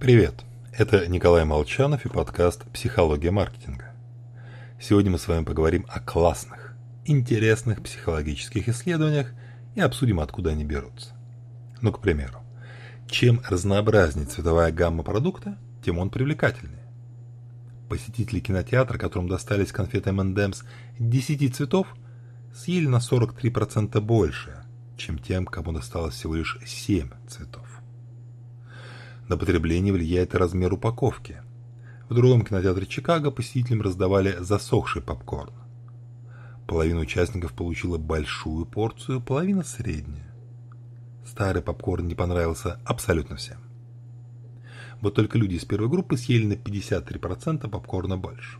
Привет, это Николай Молчанов и подкаст «Психология маркетинга». Сегодня мы с вами поговорим о классных, интересных психологических исследованиях и обсудим, откуда они берутся. Ну, к примеру, чем разнообразнее цветовая гамма продукта, тем он привлекательнее. Посетители кинотеатра, которым достались конфеты M&M's 10 цветов, съели на 43% больше, чем тем, кому досталось всего лишь 7 цветов. На потребление влияет и размер упаковки. В другом кинотеатре Чикаго посетителям раздавали засохший попкорн. Половина участников получила большую порцию, половина среднюю. Старый попкорн не понравился абсолютно всем. Вот только люди из первой группы съели на 53% попкорна больше.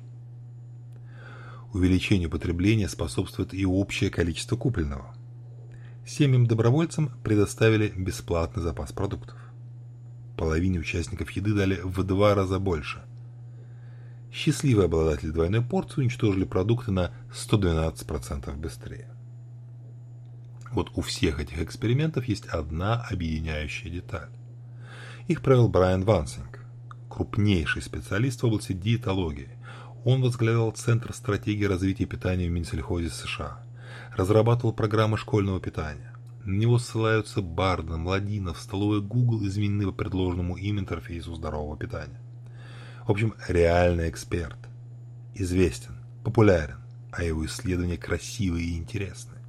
Увеличению потребления способствует и общее количество купленного. Семьям-добровольцам предоставили бесплатный запас продуктов половине участников еды дали в два раза больше. Счастливые обладатели двойной порции уничтожили продукты на 112% быстрее. Вот у всех этих экспериментов есть одна объединяющая деталь. Их провел Брайан Вансинг, крупнейший специалист в области диетологии. Он возглавлял Центр стратегии развития питания в Минсельхозе США, разрабатывал программы школьного питания на него ссылаются Барден, Ладинов, столовая Google изменены по предложенному им интерфейсу здорового питания. В общем, реальный эксперт. Известен, популярен, а его исследования красивые и интересные.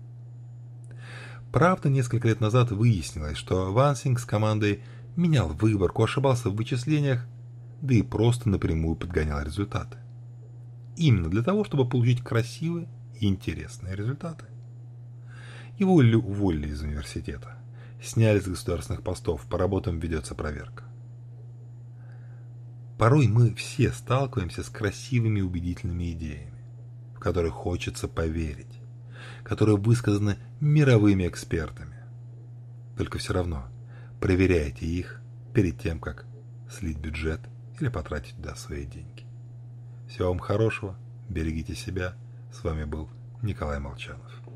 Правда, несколько лет назад выяснилось, что Вансинг с командой менял выборку, ошибался в вычислениях, да и просто напрямую подгонял результаты. Именно для того, чтобы получить красивые и интересные результаты. Его уволили из университета. Сняли с государственных постов, по работам ведется проверка. Порой мы все сталкиваемся с красивыми убедительными идеями, в которые хочется поверить, которые высказаны мировыми экспертами. Только все равно проверяйте их перед тем, как слить бюджет или потратить туда свои деньги. Всего вам хорошего, берегите себя. С вами был Николай Молчанов.